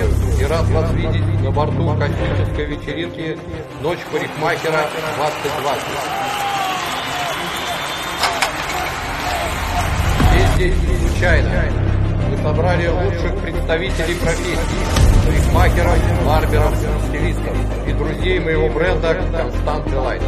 И рад вас видеть на борту космической вечеринки «Ночь парикмахера 2020». Все здесь не случайно. Мы собрали лучших представителей профессии, парикмахеров, барберов, стилистов и друзей моего бренда «Констант Делайт».